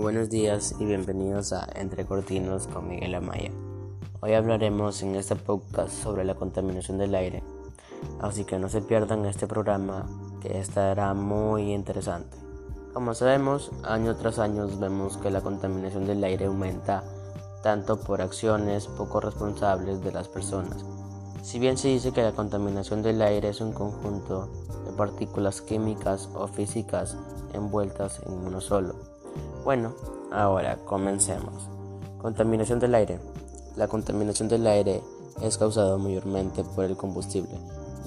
Buenos días y bienvenidos a Entre Cortinos con Miguel Amaya. Hoy hablaremos en este podcast sobre la contaminación del aire, así que no se pierdan este programa que estará muy interesante. Como sabemos, año tras año vemos que la contaminación del aire aumenta tanto por acciones poco responsables de las personas. Si bien se dice que la contaminación del aire es un conjunto de partículas químicas o físicas envueltas en uno solo, bueno, ahora comencemos. Contaminación del aire. La contaminación del aire es causada mayormente por el combustible,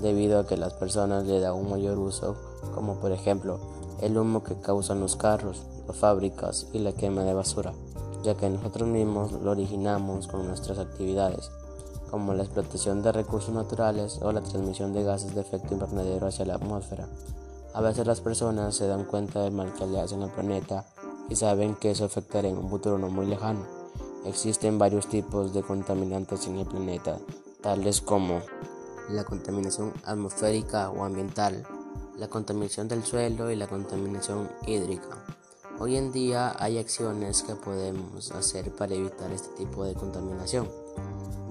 debido a que las personas le dan un mayor uso, como por ejemplo el humo que causan los carros, las fábricas y la quema de basura, ya que nosotros mismos lo originamos con nuestras actividades, como la explotación de recursos naturales o la transmisión de gases de efecto invernadero hacia la atmósfera. A veces las personas se dan cuenta del mal que le hacen al planeta y saben que eso afectará en un futuro no muy lejano. Existen varios tipos de contaminantes en el planeta, tales como la contaminación atmosférica o ambiental, la contaminación del suelo y la contaminación hídrica. Hoy en día hay acciones que podemos hacer para evitar este tipo de contaminación.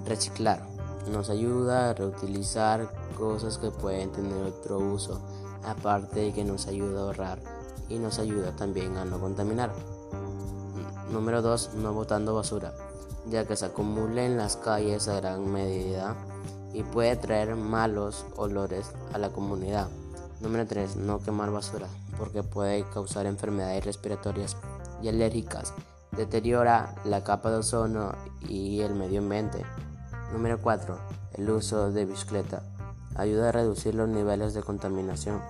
Reciclar nos ayuda a reutilizar cosas que pueden tener otro uso, aparte de que nos ayuda a ahorrar y nos ayuda también a no contaminar. Número 2. No botando basura, ya que se acumula en las calles a gran medida y puede traer malos olores a la comunidad. Número 3. No quemar basura, porque puede causar enfermedades respiratorias y alérgicas. Deteriora la capa de ozono y el medio ambiente. Número 4. El uso de bicicleta. Ayuda a reducir los niveles de contaminación.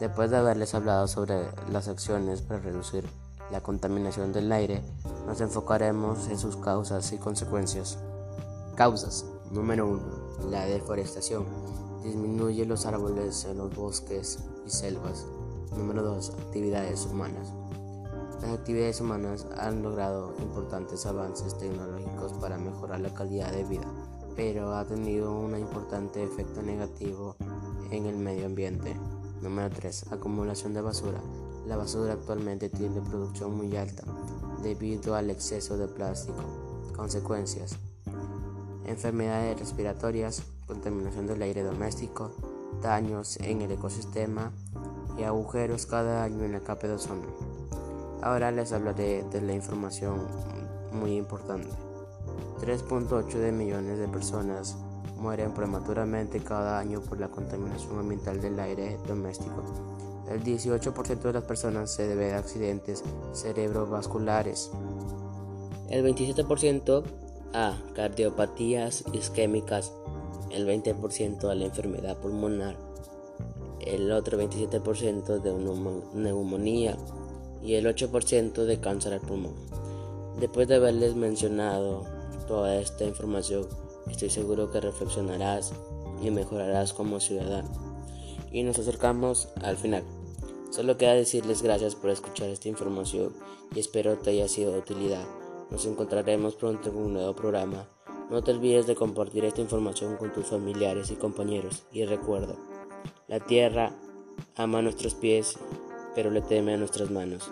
Después de haberles hablado sobre las acciones para reducir la contaminación del aire, nos enfocaremos en sus causas y consecuencias. Causas. Número 1. La deforestación. Disminuye los árboles en los bosques y selvas. Número 2. Actividades humanas. Las actividades humanas han logrado importantes avances tecnológicos para mejorar la calidad de vida, pero ha tenido un importante efecto negativo en el medio ambiente. Número 3. Acumulación de basura. La basura actualmente tiene producción muy alta debido al exceso de plástico. Consecuencias. Enfermedades respiratorias, contaminación del aire doméstico, daños en el ecosistema y agujeros cada año en la capa de ozono. Ahora les hablaré de la información muy importante. 3.8 de millones de personas mueren prematuramente cada año por la contaminación ambiental del aire doméstico. El 18% de las personas se debe a accidentes cerebrovasculares. El 27% a cardiopatías isquémicas. El 20% a la enfermedad pulmonar. El otro 27% de neumonía y el 8% de cáncer al pulmón. Después de haberles mencionado toda esta información, Estoy seguro que reflexionarás y mejorarás como ciudadano. Y nos acercamos al final. Solo queda decirles gracias por escuchar esta información y espero te haya sido de utilidad. Nos encontraremos pronto en un nuevo programa. No te olvides de compartir esta información con tus familiares y compañeros. Y recuerda, la tierra ama nuestros pies, pero le teme a nuestras manos.